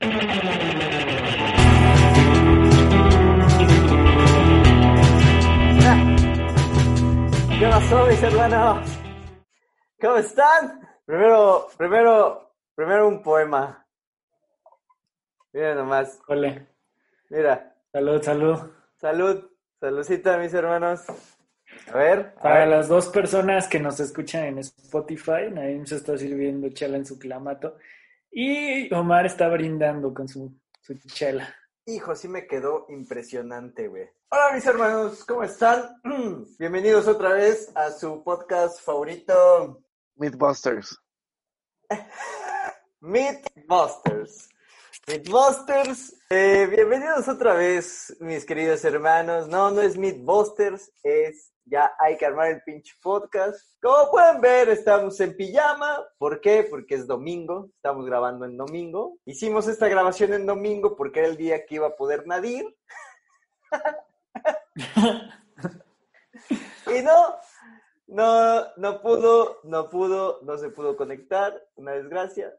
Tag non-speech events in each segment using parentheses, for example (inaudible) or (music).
¿Qué pasó, mis hermanos? ¿Cómo están? Primero, primero, primero un poema. Mira nomás. Ole. Mira. Salud, salud. Salud. Saludcita, mis hermanos. A ver. a Para ver. las dos personas que nos escuchan en Spotify, Naim se está sirviendo chela en su clamato y Omar está brindando con su, su chela. Hijo, sí me quedó impresionante, güey. Hola, mis hermanos. ¿Cómo están? (clears throat) Bienvenidos otra vez a su podcast favorito, Mythbusters. (laughs) Mythbusters. Mythbusters. Eh, bienvenidos otra vez, mis queridos hermanos. No, no es Mythbusters, es ya hay que armar el pinche podcast. Como pueden ver, estamos en pijama. ¿Por qué? Porque es domingo. Estamos grabando en domingo. Hicimos esta grabación en domingo porque era el día que iba a poder Nadir. (laughs) y no, no, no pudo, no pudo, no se pudo conectar. Una desgracia.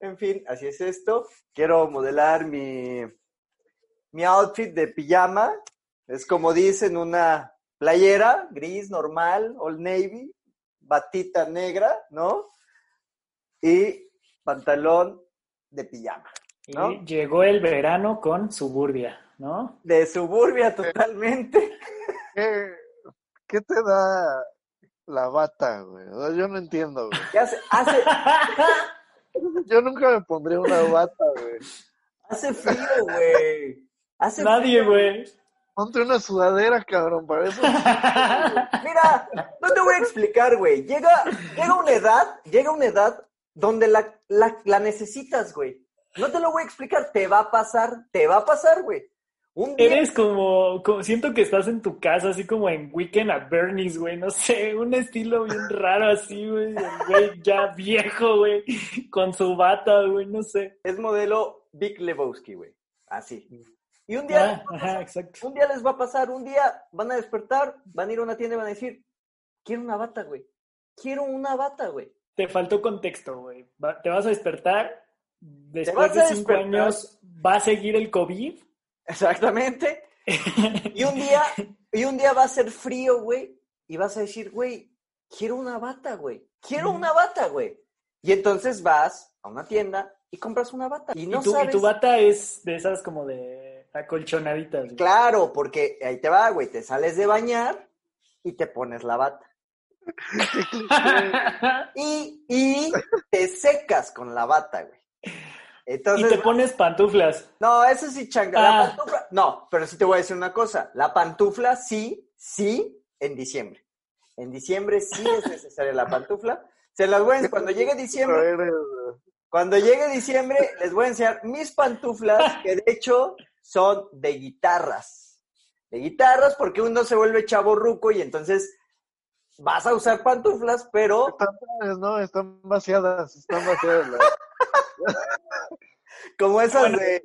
En fin, así es esto. Quiero modelar mi, mi outfit de pijama. Es como dicen, una playera gris normal, old navy, batita negra, ¿no? Y pantalón de pijama, Y llegó el verano con Suburbia, ¿no? De suburbia totalmente. ¿Qué, qué te da la bata, güey? Yo no entiendo, güey. Que hace, hace, (laughs) Yo nunca me pondría una bata, güey. hace frío, güey. Hace Nadie, güey. Ponte una sudadera, cabrón, para eso. (laughs) Mira, no te voy a explicar, güey. Llega, llega una edad, llega una edad donde la, la, la necesitas, güey. No te lo voy a explicar, te va a pasar, te va a pasar, güey. Un día, Eres como, como, siento que estás en tu casa, así como en Weekend at Bernie's, güey, no sé, un estilo bien raro así, güey, güey ya viejo, güey, con su bata, güey, no sé. es modelo Big Lebowski, güey. Así. Y un día, Ah, ajá, exacto. un día les va a pasar, un día van a despertar, van a ir a una tienda y van a decir, quiero una bata, güey. Quiero una bata, güey. Te faltó contexto, güey. Va- Te vas a despertar, después de cinco despertar. años va a seguir el COVID. Exactamente. Y un día, (laughs) y un día va a ser frío, güey, y vas a decir, güey, quiero una bata, güey. Quiero una bata, güey. Y entonces vas a una tienda y compras una bata. Y no y, tu, y sabes. tu bata es de esas como de acolchonaditas. güey. Claro, porque ahí te va, güey. Te sales de bañar y te pones la bata. (laughs) Y, y te secas con la bata, güey. y Entonces, te pones pantuflas. no, eso sí, changa. La Ah. pantufla, no, pero sí te voy a decir una cosa. La pantufla sí, sí, en diciembre. En diciembre sí es necesaria la pantufla. Se las voy a enseñar. Cuando llegue diciembre, (laughs) cuando llegue diciembre, les voy a enseñar mis pantuflas, que de hecho son de guitarras. De guitarras, porque uno se vuelve chavo ruco y entonces vas a usar pantuflas, pero ¿no? Están vaciadas, están vaciadas las (laughs) como esas Bueno. de,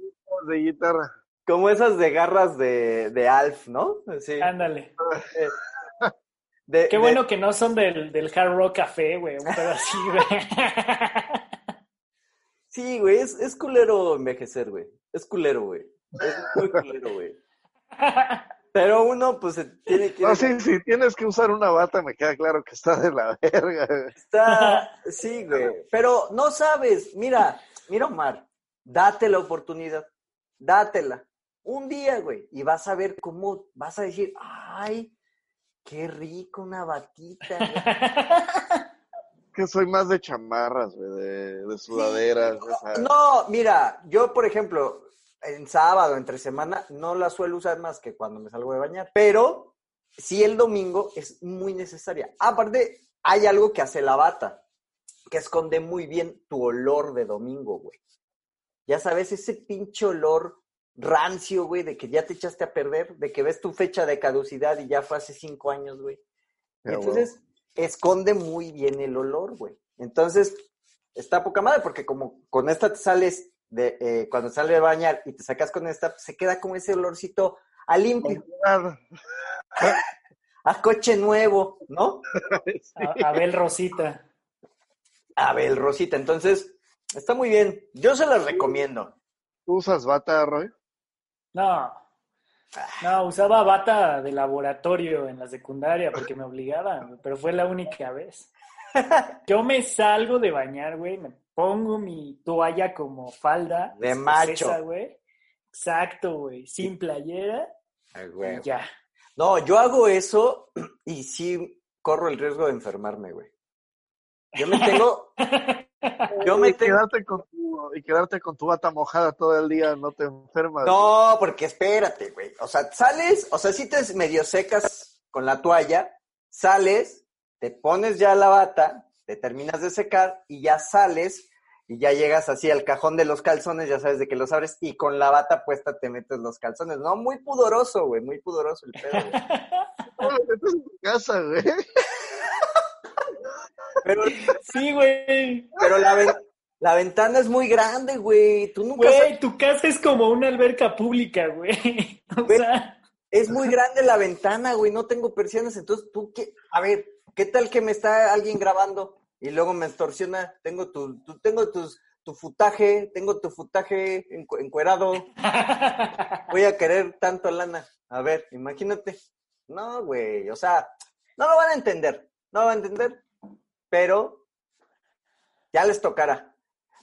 de guitarra. como esas de garras de, de Alf, ¿no? Sí. Ándale. (laughs) De- Qué de- bueno que no son del, del Hard Rock Café, güey. Un pedo así, güey. (laughs) Sí, güey, es, es culero envejecer, güey. Es culero, güey. Es muy culero, güey. (laughs) Pero uno, pues, se tiene que... No, sí, si tienes que usar una bata, me queda claro que está de la verga. güey. Está, (laughs) sí, güey. Pero no sabes, mira, mira Omar, date la oportunidad, dátela. Un día, güey, y vas a ver cómo, vas a decir, ay, qué rico una batita. güey". (laughs) Que soy más de chamarras, güey, de, de sudaderas. No, mira, yo, por ejemplo, en sábado, entre semana, no la suelo usar más que cuando me salgo de bañar. Pero sí el domingo es muy necesaria. Aparte, hay algo que hace la bata, que esconde muy bien tu olor de domingo, güey. ya sabes, ese pinche olor rancio, güey, de que ya te echaste a perder, de que ves tu fecha de caducidad y ya fue hace cinco años, güey. Entonces, esconde muy bien el olor, güey. Entonces, está poca madre, porque como con esta te sales de, eh, cuando sales de bañar y te sacas con esta, se queda como ese olorcito a limpio, (laughs) a coche nuevo, ¿no? (laughs) A- Abel Rosita. A ver, Rosita, entonces, está muy bien. Yo se las recomiendo. ¿Tú usas bata, Roy? No. No, usaba bata de laboratorio en la secundaria porque me obligaban, pero fue la única vez. (laughs) Yo me salgo de bañar, güey, me pongo mi toalla como falda. De escocesa, macho. güey. Exacto, güey, sin playera Ay, y güey. ya. No, yo hago eso (clears throat) y sí corro el riesgo de enfermarme, güey. Yo me tengo, (laughs) yo me y, tengo, quedarte con tu, y quedarte con tu bata mojada todo el día no te enfermas. no, porque espérate, güey. O sea, sales, o sea, si te medio secas con la toalla, sales, te pones ya la bata, te terminas de secar y ya sales y ya llegas así al cajón de los calzones, ya sabes de que los abres y con la bata puesta te metes los calzones. No, muy pudoroso, güey, muy pudoroso el pedo, güey. (laughs) No, lo metes en tu casa, güey. Pero, Sí, güey. pero la, ven- la ventana es muy grande, güey. Tú nunca Güey, tu casa es como una alberca pública, güey. (laughs) O Güey. sea, Es muy grande la ventana, güey, no tengo persianas, entonces tú qué, a ver, ¿qué tal que me está alguien grabando y luego me extorsiona? Tengo tu, tu- tengo tus, tu futaje, tengo tu futaje encu- encuerado, (laughs) voy a querer tanto lana. A ver, imagínate. No, güey, o sea, no lo van a entender, no lo van a entender, pero ya les tocará.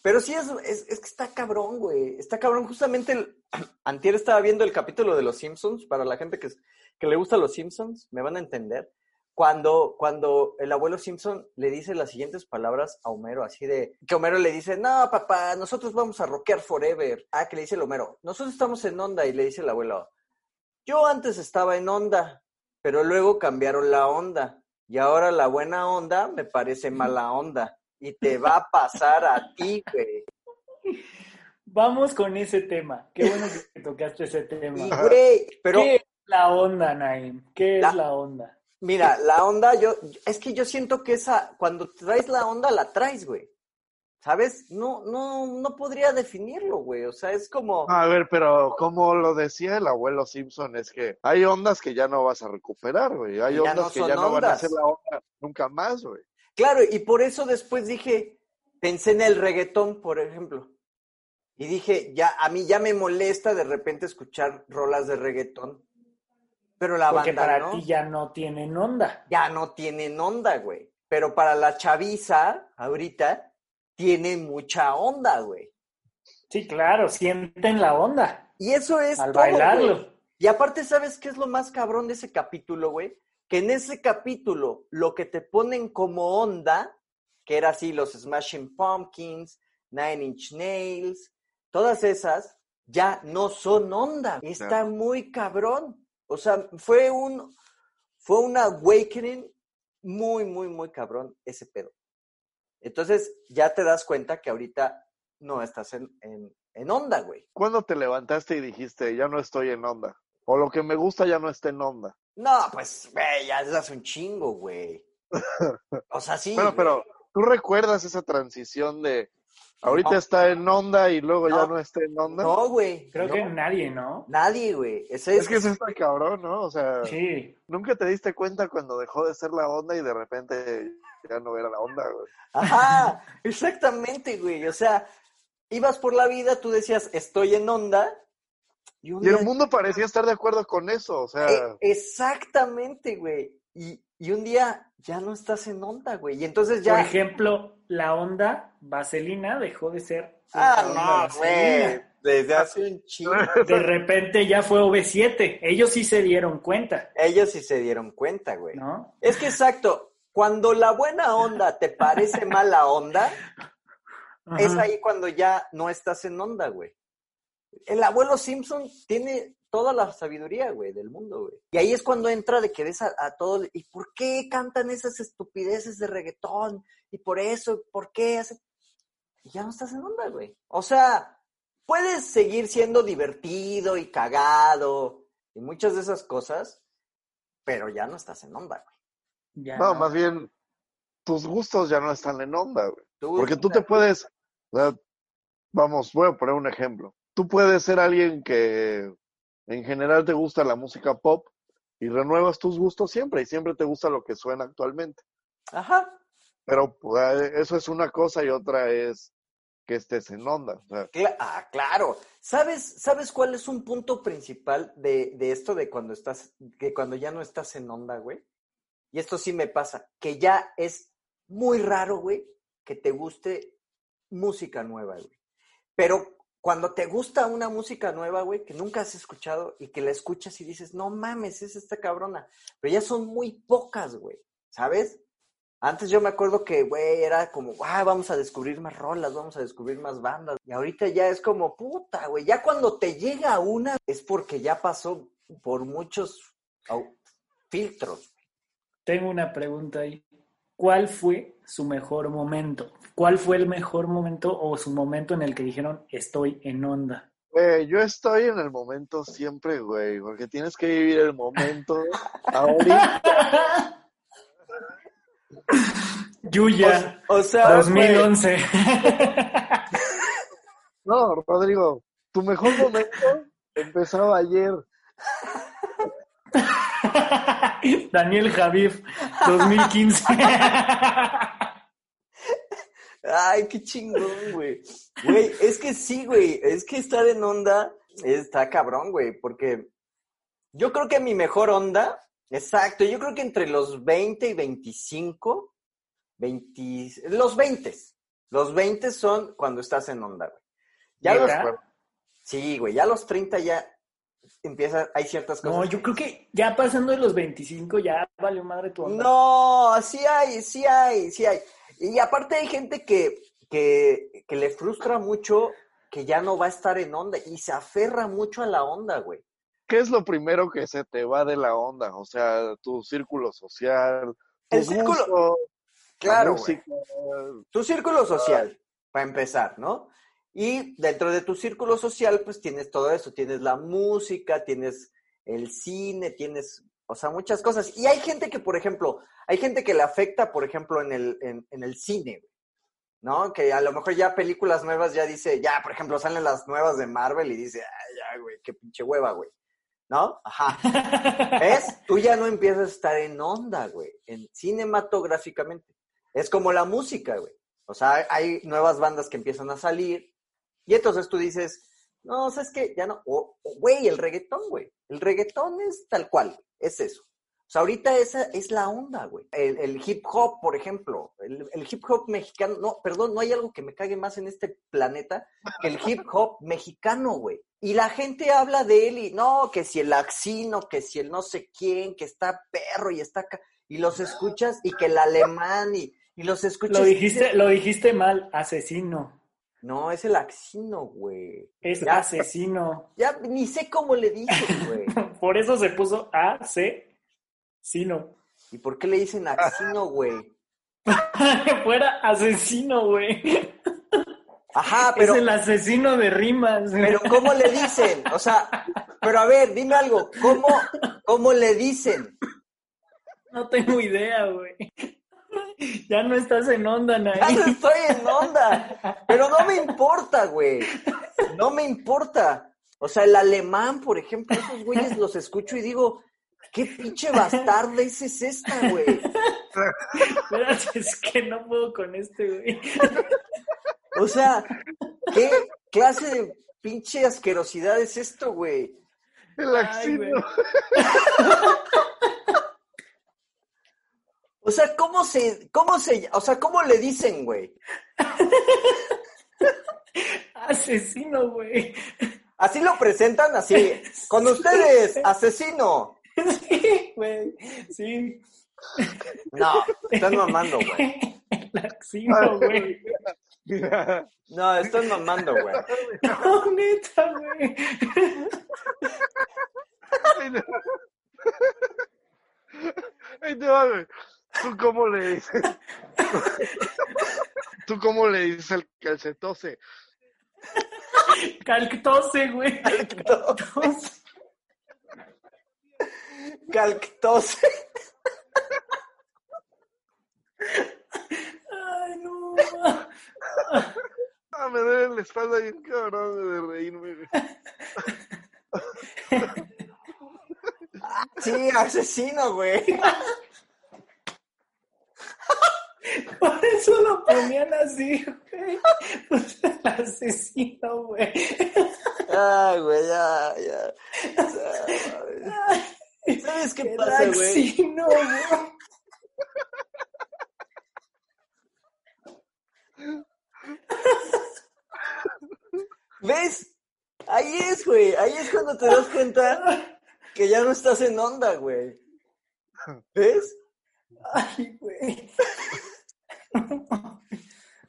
Pero sí es, es, es que está cabrón, güey. Está cabrón. Justamente el, (clears throat) antier estaba viendo el capítulo de Los Simpsons, para la gente que, que le gusta Los Simpsons, me van a entender. Cuando, cuando el abuelo Simpson le dice las siguientes palabras a Homero, así de, que Homero le dice, no, papá, nosotros vamos a rockear forever. Ah, que le dice el Homero, nosotros estamos en onda, y le dice el abuelo, yo antes estaba en onda, pero luego cambiaron la onda, y ahora la buena onda me parece mala onda, y te va a pasar a ti, güey. vamos con ese tema. Qué bueno que tocaste ese (laughs) Y, tema. güey, pero... ¿Qué es la onda, Naim? ¿Qué es La- la onda? Mira, la onda, yo, es que yo siento que esa, cuando traes la onda, la traes, güey. ¿Sabes? No, no, no podría definirlo, güey. O sea, es como, A ver, pero como lo decía el abuelo Simpson, es que hay ondas que ya no vas a recuperar, güey. Hay Ya ondas no que ya no van a ondas. ser la onda nunca más, güey. claro, y por eso después dije, pensé en el reggaetón, por ejemplo. Y dije, ya, a mí ya me molesta de repente escuchar rolas de reggaetón. Pero la Porque banda para no, ti ya no tienen onda. ya no tienen onda, güey. Pero para la chaviza, ahorita, tienen mucha onda, güey. Sí, claro, sienten la onda Y eso es al todo, bailarlo. güey. Y aparte, ¿sabes qué es lo más cabrón de ese capítulo, güey? Que en ese capítulo lo que te ponen como onda, que era así los Smashing Pumpkins, Nine Inch Nails, todas esas, ya no son onda. Está muy cabrón. O sea, fue un, fue un awakening muy, muy, muy cabrón ese pedo. Entonces, ya te das cuenta que ahorita no estás en, en, en onda, güey. ¿Cuándo te levantaste y dijiste, ya no estoy en onda? O lo que me gusta ya no está en onda. No, pues, güey, ya es hace un chingo, güey. (laughs) O sea, sí. Bueno, pero ¿tú recuerdas esa transición de ahorita No. está en onda y luego ya No. está en onda? No, güey. Creo no. que nadie, ¿no? Nadie, güey. Ese Es que eso está cabrón, ¿no? O sea, Sí. nunca te diste cuenta cuando dejó de ser la onda y de repente ya no era la onda, güey. Ajá, exactamente, güey. O sea, ibas por la vida, tú decías, estoy en onda. Y, un Y el día- mundo parecía estar de acuerdo con eso, o sea, Eh, exactamente, güey. Y, y un día ya no estás en onda, güey. Y entonces Por ya. ejemplo, la onda vaselina dejó de ser. ah, no, güey. Desde hace un chingo. De repente ya fue OV7. Ellos sí se dieron cuenta, Ellos sí se dieron cuenta, güey. ¿no? Es que exacto. Cuando la buena onda te parece mala onda, (laughs) es ahí cuando ya no estás en onda, güey. El abuelo Simpson tiene toda la sabiduría, güey, del mundo, güey. Y ahí es cuando entra de que ves a, a todos, ¿y por qué cantan esas estupideces de reggaetón? Y por eso, ¿por qué? Y ya no estás en onda, güey. O sea, puedes seguir siendo divertido y cagado y muchas de esas cosas, pero ya no estás en onda, güey. Ya No, más bien, tus gustos ya no están en onda, güey. Tú- Porque tú te puedes, o sea, vamos, voy a poner un ejemplo. Tú puedes ser alguien que en general te gusta la música pop y renuevas tus gustos siempre y siempre te gusta lo que suena actualmente. Ajá. Pero pues, eso es una cosa y otra es que estés en onda. O sea, Cla- ah, claro. ¿Sabes, ¿Sabes cuál es un punto principal de, de esto de cuando estás, que cuando ya no estás en onda, güey? Y esto sí me pasa, que ya es muy raro, güey, que te guste música nueva, güey. Pero cuando te gusta una música nueva, güey, que nunca has escuchado y que la escuchas y dices, no mames, es esta cabrona. Pero ya son muy pocas, güey, ¿sabes? Antes yo me acuerdo que, güey, era como, ah, vamos a descubrir más rolas, vamos a descubrir más bandas. Y ahorita ya es como, puta, güey, ya cuando te llega una es porque ya pasó por muchos filtros. Tengo una pregunta ahí. ¿Cuál fue su mejor momento? ¿Cuál fue el mejor momento o su momento en el que dijeron estoy en onda? güey, yo estoy en el momento siempre, güey, porque tienes que vivir el momento (laughs) ahorita. Yuya, O sea, 2011. (laughs) No, Rodrigo, tu mejor momento empezaba ayer. (laughs) Daniel Javif, 2015. Ay, qué chingón, güey. Güey, es que sí, güey. Es que estar en onda está cabrón, güey. Porque yo creo que mi mejor onda, exacto, yo creo que entre los 20 y 25, 20, los 20. Los 20 son cuando estás en onda, güey. Ya los, sí, güey, ya los 30 ya empieza, hay ciertas cosas. No, yo creo que ya pasando de los 25 ya valió madre tu onda. No, sí hay, sí hay, sí hay. Y aparte hay gente que, que, que le frustra mucho que ya no va a estar en onda y se aferra mucho a la onda, güey. ¿Qué es lo primero que se te va de la onda? O sea, tu círculo social, El tus círculo- Claro, güey. música. Tu círculo social, para empezar, ¿no? Y dentro de tu círculo social, pues tienes todo eso, tienes la música, tienes el cine, tienes, o sea, muchas cosas. Y hay gente que, por ejemplo, hay gente que le afecta, por ejemplo, en el, en, en el cine, ¿no? Que a lo mejor ya películas nuevas ya dice, ya, por ejemplo, salen las nuevas de Marvel y dice, ay, ya, güey, qué pinche hueva, güey. ¿No? Ajá. ¿Ves? (laughs) Tú ya no empiezas a estar en onda, güey, en cinematográficamente. Es como la música, güey. O sea, hay nuevas bandas que empiezan a salir y entonces tú dices, no, ¿sabes qué? Ya no. O, güey, el reggaetón, güey. El reggaetón es tal cual, es eso. O sea, ahorita esa es la onda, güey. El, el hip hop, por ejemplo, el, el hip hop mexicano, no, perdón, no hay algo que me cague más en este planeta que el hip hop mexicano, güey. Y la gente habla de él y no, que si el axino, que si el no sé quién, que está perro y está acá, y los escuchas, y que el alemán, y, y los escuchas. Lo dijiste, lo dijiste mal, asesino. No, es el axino, güey. Es Ya. asesino. Ya ni sé cómo le dicen, (laughs) güey. Por eso se puso asesino. ¿Y por qué le dicen axino, güey? (laughs) Fuera asesino, güey. Ajá, pero, es el asesino de rimas. pero ¿cómo le dicen? O sea, pero a ver, dime algo. ¿Cómo, cómo le dicen? No tengo idea, güey. Ya no estás en onda, Ya no Nay. estoy en onda. Pero no me importa, güey. No me importa. O sea, el alemán, por ejemplo, esos güeyes los escucho y digo, ¿qué pinche bastardes es esta, güey? Espérate, es que no puedo con este, güey. O sea, ¿qué clase de pinche asquerosidad es esto, güey? El axino. (laughs) O sea, ¿cómo se, cómo se, o sea, cómo le dicen, güey? Asesino, güey. Así lo presentan, así. Con ustedes, asesino. Sí, güey. Sí. No, están mamando, güey. El asesino, güey. No, están mamando, güey. No, neta, güey. te va, güey. ¿Tú cómo le dices? (laughs) ¿Tú cómo le dices al calcetose? Calctose, güey. Calctose. Calctose. Ay, no. Ah, me duele la espalda bien cabrón de reírme. güey. Sí, asesino, güey. Por eso lo ponían así, güey. Pues el asesino, güey. Ay, güey, ya, ya. ¿Sabes qué El pasa, güey? asesino, güey. ¿Ves? Ahí es, güey. Ahí es cuando te das cuenta que ya no estás en onda, güey. ¿Ves? Ay, güey. (laughs)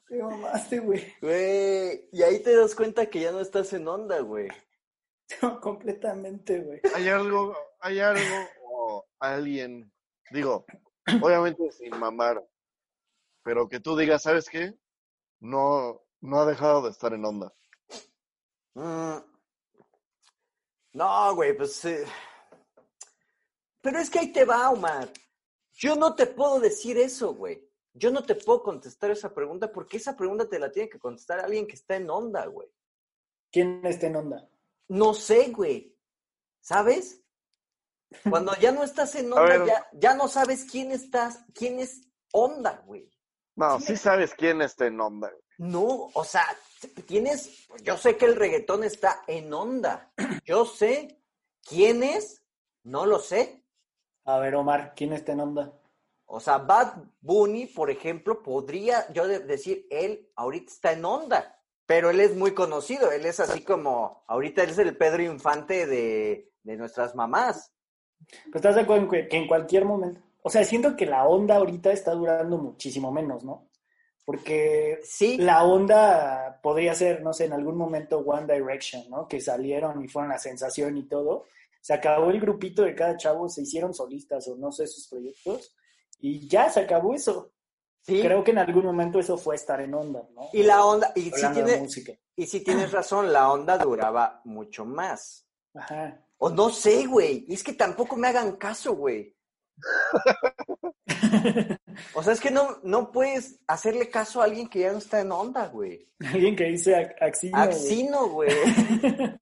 Te mamaste, güey. Güey. Y ahí te das cuenta que ya no estás en onda, güey. No, completamente, güey. Hay algo, hay algo o alguien, digo, obviamente sin mamar, pero que tú digas, ¿sabes qué? No, no ha dejado de estar en onda. Mm. No, güey, pues. eh, Pero es que ahí te va, Omar. Yo no te puedo decir eso, güey. Yo no te puedo contestar esa pregunta porque esa pregunta te la tiene que contestar alguien que está en onda, güey. ¿Quién está en onda? No sé, güey. ¿Sabes? Cuando ya no estás en (laughs) onda, ya, ya no sabes quién estás, quién es onda, güey. No, sí sabes quién está en onda. güey. No, o sea, tienes, yo sé que el reggaetón está en onda. Yo sé. ¿Quién es? No lo sé. A ver, Omar, ¿quién está en onda? O sea, Bad Bunny, por ejemplo, podría yo de- decir, él ahorita está en onda, pero él es muy conocido, él es así como, ahorita él es el Pedro Infante de, de nuestras mamás. Pues estás de acuerdo en que, que en cualquier momento. O sea, siento que la onda ahorita está durando muchísimo menos, ¿no? Porque Sí, la onda podría ser, no sé, en algún momento One Direction, ¿no? Que salieron y fueron la sensación y todo. Se acabó el grupito de cada chavo, se hicieron solistas o no sé sus proyectos y ya se acabó eso. sí. Creo que en algún momento eso fue estar en onda, ¿no? Y la onda, y de tiene, y tienes razón, la onda duraba mucho más. Ajá. O no sé, güey, es que tampoco me hagan caso, güey. (laughs) O sea, es que no, no puedes hacerle caso a alguien que ya no está en onda, güey. Alguien que dice Axino. güey. Axino, güey. (laughs)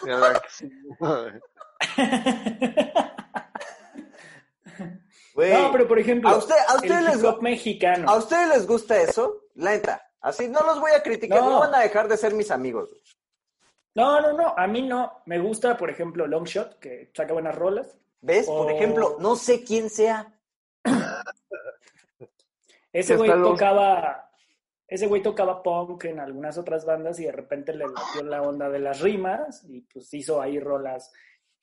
(laughs) Que sí. No, pero por ejemplo, ¿A, usted, a, ustedes el les, mexicano. ¿A ustedes les gusta eso? La neta. Así no los voy a criticar, no, No. van a dejar de ser mis amigos. No, no, no, a mí no. Me gusta, por ejemplo, Longshot, que saca buenas rolas. ¿Ves? Por ejemplo, no sé quién sea. Ese güey tocaba, ese güey tocaba punk en algunas otras bandas y de repente le metió la onda de las rimas y pues hizo ahí rolas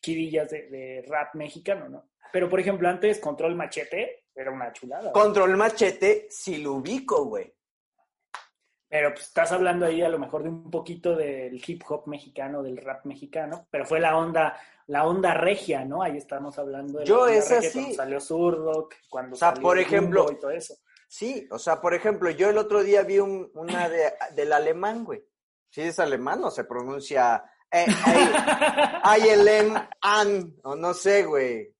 chidillas de, de rap mexicano, ¿no? Pero por ejemplo, antes Control Machete era una chulada. güey. Control Machete, si lo ubico, güey. Pero pues estás hablando ahí a lo mejor de un poquito del hip hop mexicano, del rap mexicano, pero fue la onda, la onda regia, ¿no? Ahí estamos hablando de Yo la onda esa regia sí. cuando salió Zurdo, cuando O sea, salió por ejemplo, y todo eso. Sí, o sea, por ejemplo, yo el otro día vi un- una de, del alemán, güey. ¿Sí es alemán o se pronuncia eh, ILM an o no sé, güey?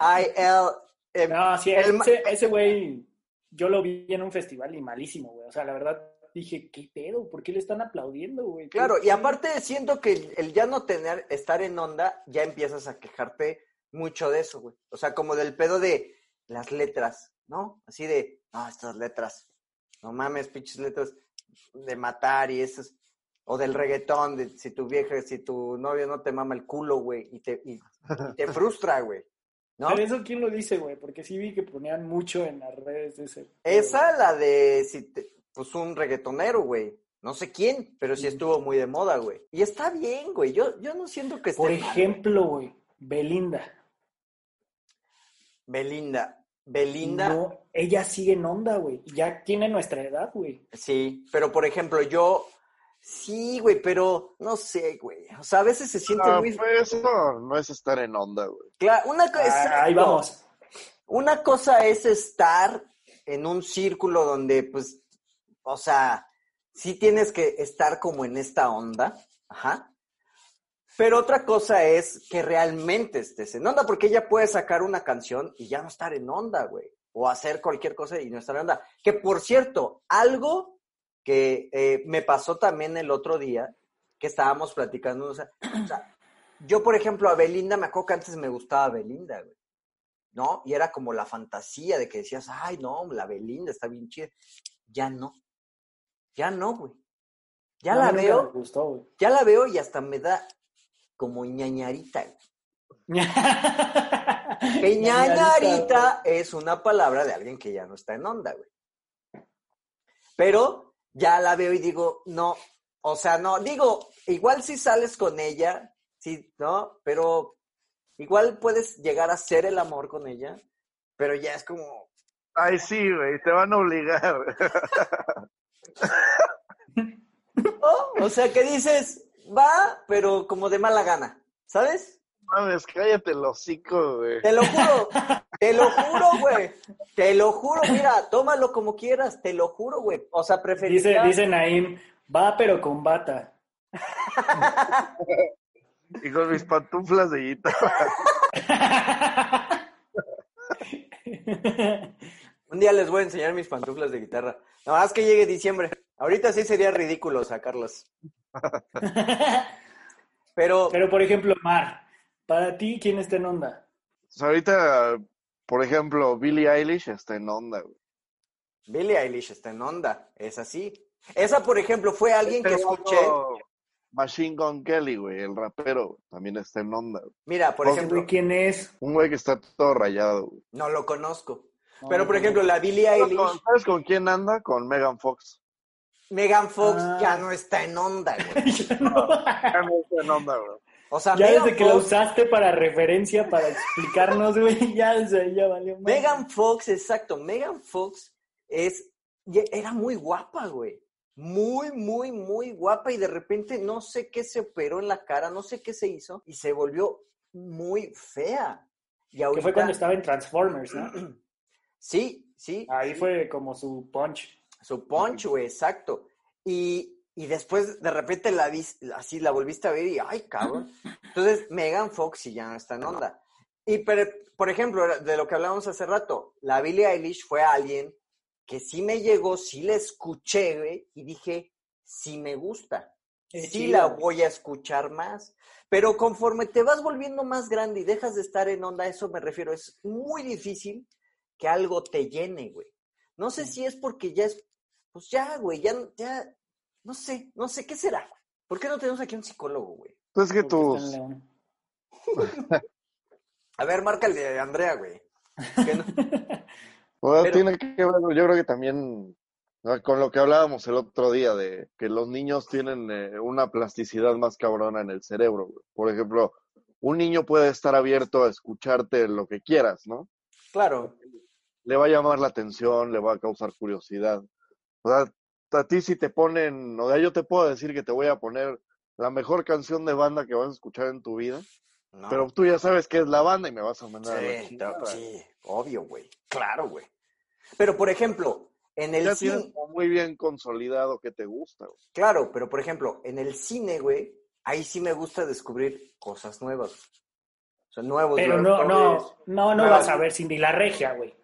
IL eh, No, sí, ese, güey, yo lo vi en un festival y malísimo, güey. O sea, la verdad dije, ¿qué pedo? ¿Por qué le están aplaudiendo, güey? ¿Qué- Claro, y aparte siento que el, el ya no tener, estar en onda, ya empiezas a quejarte mucho de eso, güey. O sea, como del pedo de las letras, ¿no? Así de, no, estas letras, no mames, pinches letras de matar y esas, o del reggaetón, de si tu vieja, si tu novio no te mama el culo, güey, y te, y, y te (laughs) frustra, güey, ¿no? Pero eso, ¿quién lo dice, güey? Porque sí vi que ponían mucho en las redes de ese. Esa, la de, si te- pues un reggaetonero, güey. No sé quién, pero sí estuvo muy de moda, güey. Y está bien, güey. Yo, yo no siento que esté Por ejemplo, güey, Belinda. Belinda. Belinda, No, ella sigue en onda, güey. Ya tiene nuestra edad, güey. sí. Pero, por ejemplo, yo... Sí, güey, pero no sé, güey. O sea, a veces se siente No, muy... pues eso no es estar en onda, güey. Claro, una cosa... Ah, ahí vamos. Una cosa es estar en un círculo donde, pues, o sea, sí tienes que estar como en esta onda, ajá. Pero otra cosa es que realmente estés en onda, porque ella puede sacar una canción y ya no estar en onda, güey. O hacer cualquier cosa y no estar en onda. Que por cierto, algo que eh, me pasó también el otro día, que estábamos platicando, o sea, o sea, yo por ejemplo a Belinda, me acuerdo que antes me gustaba Belinda, güey. ¿No? Y era como la fantasía de que decías, ay, no, la Belinda está bien chida. Ya no. Ya no, güey. Ya No, la veo, gustó, ya la veo y hasta me da como ñañarita. güey. (laughs) Que ñañarita es una palabra de alguien que ya no está en onda, güey. Pero ya la veo y digo, no, o sea, no, digo, igual si sales con ella, sí, ¿no? Pero igual puedes llegar a hacer el amor con ella, pero ya es como, Ay, sí, güey, te van a obligar. (laughs) o sea, que dices, va, pero como de mala gana, ¿sabes? Mames, cállate el hocico, güey. Te lo juro, (laughs) te lo juro, güey. Te lo juro, mira, tómalo como quieras, te lo juro, güey. O sea, Dice, preferiría... dice Naim, va pero con bata. Y con mis pantuflas de guitarra. (laughs) Un día les voy a enseñar mis pantuflas de guitarra. Nada más que llegue diciembre. Ahorita sí sería ridículo sacarlas. (laughs) Pero, Pero, por ejemplo, Mar, para ti, ¿quién está en onda? Ahorita, por ejemplo, Billie Eilish está en onda, güey. Billie Eilish está en onda. Es así. Esa, por ejemplo, fue alguien que escuché. Machine Gun Kelly, güey, el rapero, también está en onda. güey. Mira, por No, ¿Ese ejemplo, quién es? Un güey que está todo rayado, güey. no lo conozco. No, Pero, por ejemplo, la Billie Eilish, ¿Sabes con quién anda? Con Megan Fox. Megan Fox Ah. ya no está en onda, güey. (laughs) Ya no. Ya no está en onda, güey. O sea, Ya Megan desde que la usaste para referencia, para explicarnos, güey, (laughs) ya desde ahí ya valió más. Megan Fox, exacto. Megan Fox es, era muy guapa, güey. Muy, muy, muy guapa y de repente no sé qué se operó en la cara, no sé qué se hizo y se volvió muy fea. Y Que ahorita, fue cuando estaba en Transformers, ¿no? (clears throat) Sí, sí. Ahí sí. fue como su punch. Su punch, güey, exacto. Y, y después de repente la vis, así la volviste a ver y, ay, cabrón. Entonces, Megan Fox sí ya no está en onda. Y, pero, por ejemplo, de lo que hablábamos hace rato, la Billie Eilish fue alguien que sí me llegó, sí la escuché, güey, y dije, sí me gusta. Sí la voy a escuchar más. Pero conforme te vas volviendo más grande y dejas de estar en onda, eso me refiero, es muy difícil que algo te llene, güey. No sé si es porque ya es, pues ya, güey, ya, ya, no sé, no sé, ¿qué será? ¿Por qué no tenemos aquí un psicólogo, güey? Pues es que León. A ver, marca el de Andrea, güey. Que no- (laughs) o sea, pero- tiene que ver, yo creo que también ah, con lo que hablábamos el otro día de que los niños tienen eh, una plasticidad más cabrona en el cerebro. güey. Por ejemplo, un niño puede estar abierto a escucharte lo que quieras, ¿no? Claro, Le va a llamar la atención, le va a causar curiosidad. O sea, a ti si te ponen, o sea, yo te puedo decir que te voy a poner la mejor canción de banda que vas a escuchar en tu vida, no. pero tú ya sabes qué es la banda y me vas a mandar a la Sí, chingada. no, sí, obvio, güey. Claro, güey. Pero, por ejemplo, en el Ya cine, muy bien consolidado que te gusta. güey. claro, pero por ejemplo, en el cine, güey, ahí sí me gusta descubrir cosas nuevas. O sea, nuevos Pero no, no, no, no nuevas- vas a ver Cindy la Regia, güey.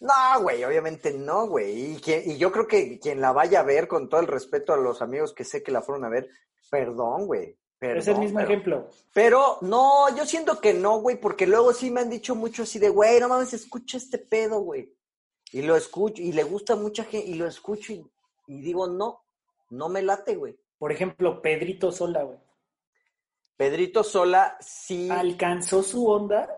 No, güey, obviamente no, güey. Y, quien- y yo creo que quien la vaya a ver, con todo el respeto a los amigos que sé que la fueron a ver, perdón, güey. Perdón, es el mismo pero- ejemplo. Pero no, yo siento que no, güey, porque luego sí me han dicho mucho así de, güey, no mames, escucha este pedo, güey. Y lo escucho, y le gusta a mucha gente, y lo escucho, y, y digo, no, no me late, güey. Por ejemplo, Pedrito Sola, güey. Pedrito Sola sí, Alcanzó su onda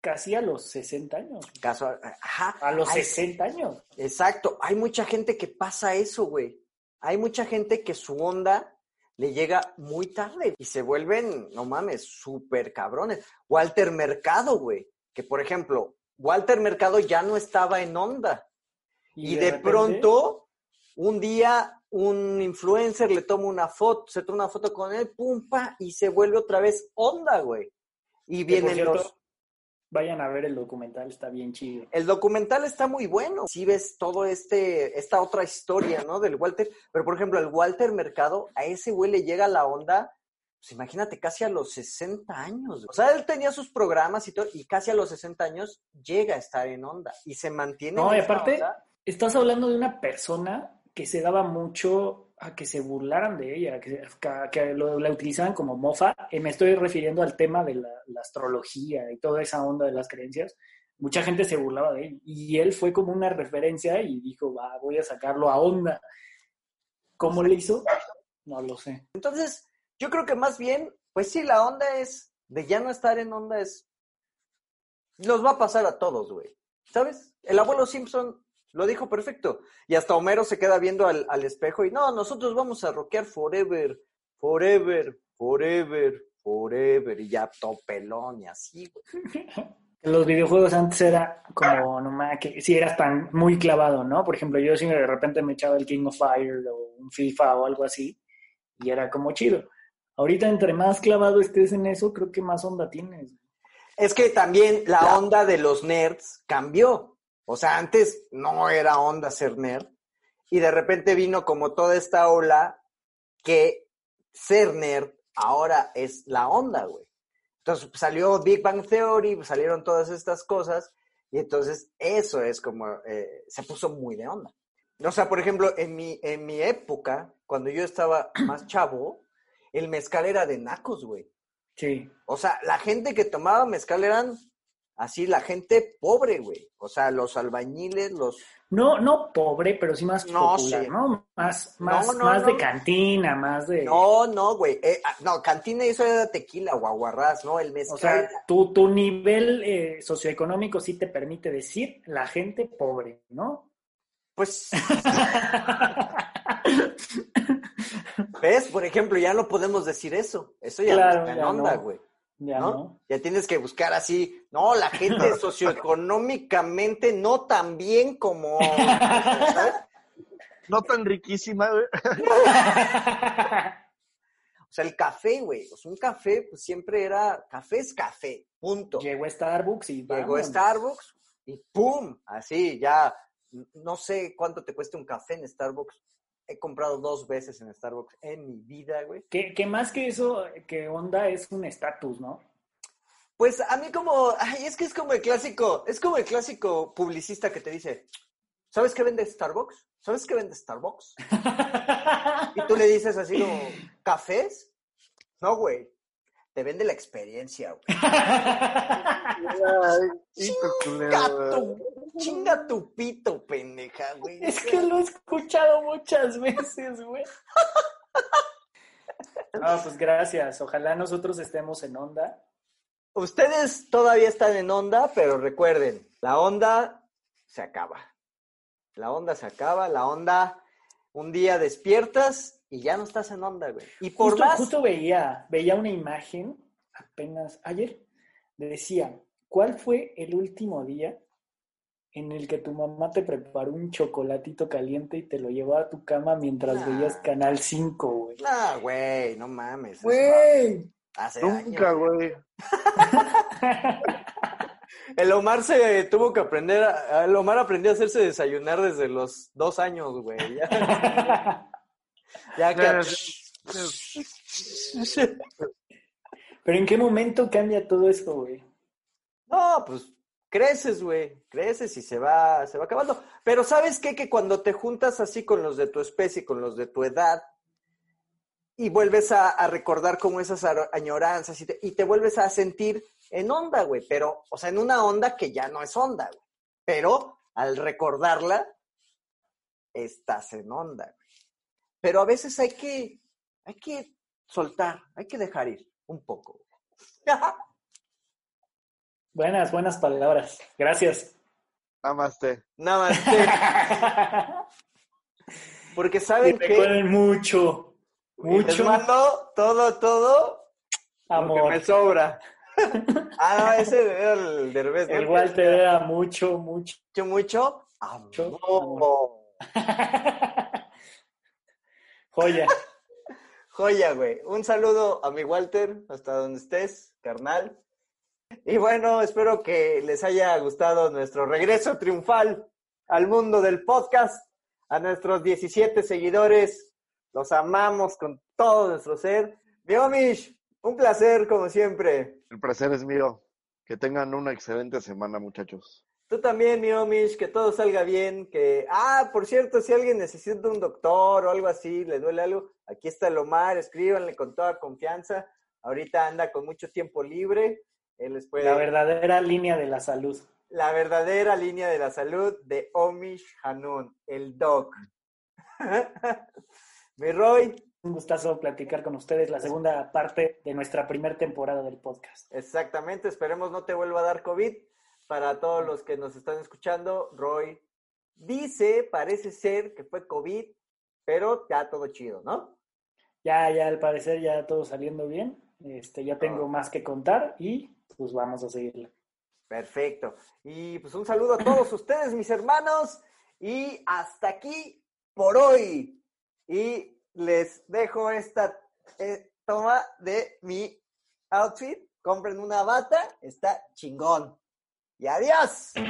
casi a los 60 años. güey. caso, ajá. A los hay- 60 años. Exacto, hay mucha gente que pasa eso, güey. Hay mucha gente que su onda le llega muy tarde y se vuelven, no mames, súper cabrones. Walter Mercado, güey, que por ejemplo, Walter Mercado ya no estaba en onda y, de, pronto, un día un influencer le toma una foto, se toma una foto con él, pum, pa, y se vuelve otra vez onda, güey. Y vienen cierto, los... Vayan a ver el documental, está bien chido. El documental está muy bueno. Si ves todo este, esta otra historia, ¿no? Del Walter. Pero, por ejemplo, el Walter Mercado, a ese güey le llega la onda, pues imagínate, casi a los 60 años. O sea, él tenía sus programas y todo, y casi a los 60 años llega a estar en onda y se mantiene. No, en y aparte, onda. estás hablando de una persona que se daba mucho a que se burlaran de ella, que, que- lo- la utilizaban como mofa. Eh, me estoy refiriendo al tema de la, la astrología y toda esa onda de las creencias. Mucha gente se burlaba de él y él fue como una referencia y dijo, va, voy a sacarlo a onda. ¿Cómo le hizo? No lo sé. Entonces, yo creo que más bien, pues sí, la onda es, de ya no estar en onda es, nos va a pasar a todos, güey. ¿Sabes? El abuelo Simpson lo dijo perfecto. Y hasta Homero se queda viendo al, al espejo y no, nosotros vamos a rockear forever, forever, forever, forever. Y ya todo pelón y así, güey. (laughs) Los videojuegos antes era como, nomás que si eras tan muy clavado, ¿no? Por ejemplo, yo si de repente me echaba el King of Fire o un FIFA o algo así, y era como chido. Ahorita, entre más clavado estés en eso, creo que más onda tienes. Es que también la onda de los nerds cambió. O sea, antes no era onda ser nerd. Y de repente vino como toda esta ola que ser nerd ahora es la onda, güey. Entonces pues, salió Big Bang Theory, pues, salieron todas estas cosas. Y entonces eso es como, eh, se puso muy de onda. O sea, por ejemplo, en mi, en mi época, cuando yo estaba (clears throat) más chavo, el mezcal era de nacos, güey. Sí. O sea, la gente que tomaba mezcal eran así, la gente pobre, güey. O sea, los albañiles, los... No, no pobre, pero sí más No, popular, sí. ¿no? Más, más, No, no, más de cantina, más de... No, no, güey. Eh, ah, no, cantina eso era tequila, guaguarrás, ¿no? El mezcal. O sea, tu, tu nivel eh, socioeconómico sí te permite decir la gente pobre, ¿no? Pues, (laughs) ¿ves? Por ejemplo, ya no podemos decir eso. Eso ya Claro, no está en onda, güey. Ya ¿no? no. Ya tienes que buscar así, no, la gente (laughs) socioeconómicamente no tan bien como... ¿sabes? (laughs) No tan riquísima, güey. (laughs) O sea, el café, güey. O sea, un café, pues siempre era, café es café, punto. Llegó Starbucks y Llegó vámonos. Starbucks y ¡pum! Así, ya, no sé cuánto te cuesta un café en Starbucks. He comprado dos veces en Starbucks en mi vida, güey. Que, que más que eso, que onda es un estatus, ¿no? Pues a mí como, ay, es que es como el clásico, es como el clásico publicista que te dice, ¿sabes qué vende Starbucks? ¿Sabes qué vende Starbucks? (laughs) Y tú le dices así como, ¿cafés? No, güey. Te vende la experiencia, güey. Chinga tu, chinga tu pito, pendeja, güey. es que lo he escuchado muchas veces, güey. Ah, pues gracias. Ojalá nosotros estemos en onda. Ustedes todavía están en onda, pero recuerden, la onda se acaba. La onda se acaba, la onda, un día despiertas y ya no estás en onda, güey. Y por Justo, más... justo veía, veía una imagen apenas ayer. Decía, ¿cuál fue el último día en el que tu mamá te preparó un chocolatito caliente y te lo llevó a tu cama mientras Ah. veías Canal 5, güey? No, güey, no mames. ¡Güey! Hace Nunca, años. güey. (laughs) El Omar se tuvo que aprender, a- el Omar aprendió a hacerse desayunar desde los dos años, güey. (laughs) Ya, que... Pero ¿en qué momento cambia todo esto, güey? No, pues creces, güey, creces y se va, se va acabando. Pero ¿sabes qué? Que cuando te juntas así con los de tu especie, con los de tu edad, y vuelves a, a recordar como esas añoranzas y te, y te vuelves a sentir en onda, güey, pero, o sea, en una onda que ya no es onda, güey. Pero al recordarla, estás en onda, güey. Pero a veces hay que, hay que soltar, hay que dejar ir un poco. (laughs) Buenas, buenas palabras. Gracias. Namaste. Nada más. (laughs) Porque saben que recuerden mucho, les mucho mando todo, todo lo que amor. me sobra. (laughs) ah, no, ese era el derbez. ¿no? El Walter era mucho, mucho. Mucho, mucho Mucho amor. Joya. Joya, güey. Un saludo a mi Walter, hasta donde estés, carnal. Y bueno, espero que les haya gustado nuestro regreso triunfal al mundo del podcast. A nuestros 17 seguidores, los amamos con todo nuestro ser. Miomish, un placer como siempre. El placer es mío. Que tengan una excelente semana, muchachos. Tú también, Miomish, que todo salga bien, que... Ah, por cierto, si alguien necesita un doctor o algo así, le duele algo, aquí está el Omar, escríbanle con toda confianza. Ahorita anda con mucho tiempo libre. Él les puede... La verdadera línea de la salud. La verdadera línea de la salud de Omish Hanun, el doc. (laughs) Mi Roy. Un gustazo platicar con ustedes la segunda parte de nuestra primera temporada del podcast. Exactamente, esperemos no te vuelva a dar COVID. Para todos los que nos están escuchando, Roy dice, parece ser que fue COVID, pero ya todo chido, ¿no? Ya, ya al parecer ya todo saliendo bien. Este, ya tengo más que contar y pues vamos a seguirle. Perfecto. Y pues un saludo a todos ustedes, mis hermanos. Y hasta aquí por hoy. Y les dejo esta eh, toma de mi outfit. Compren una bata, está chingón y adiós.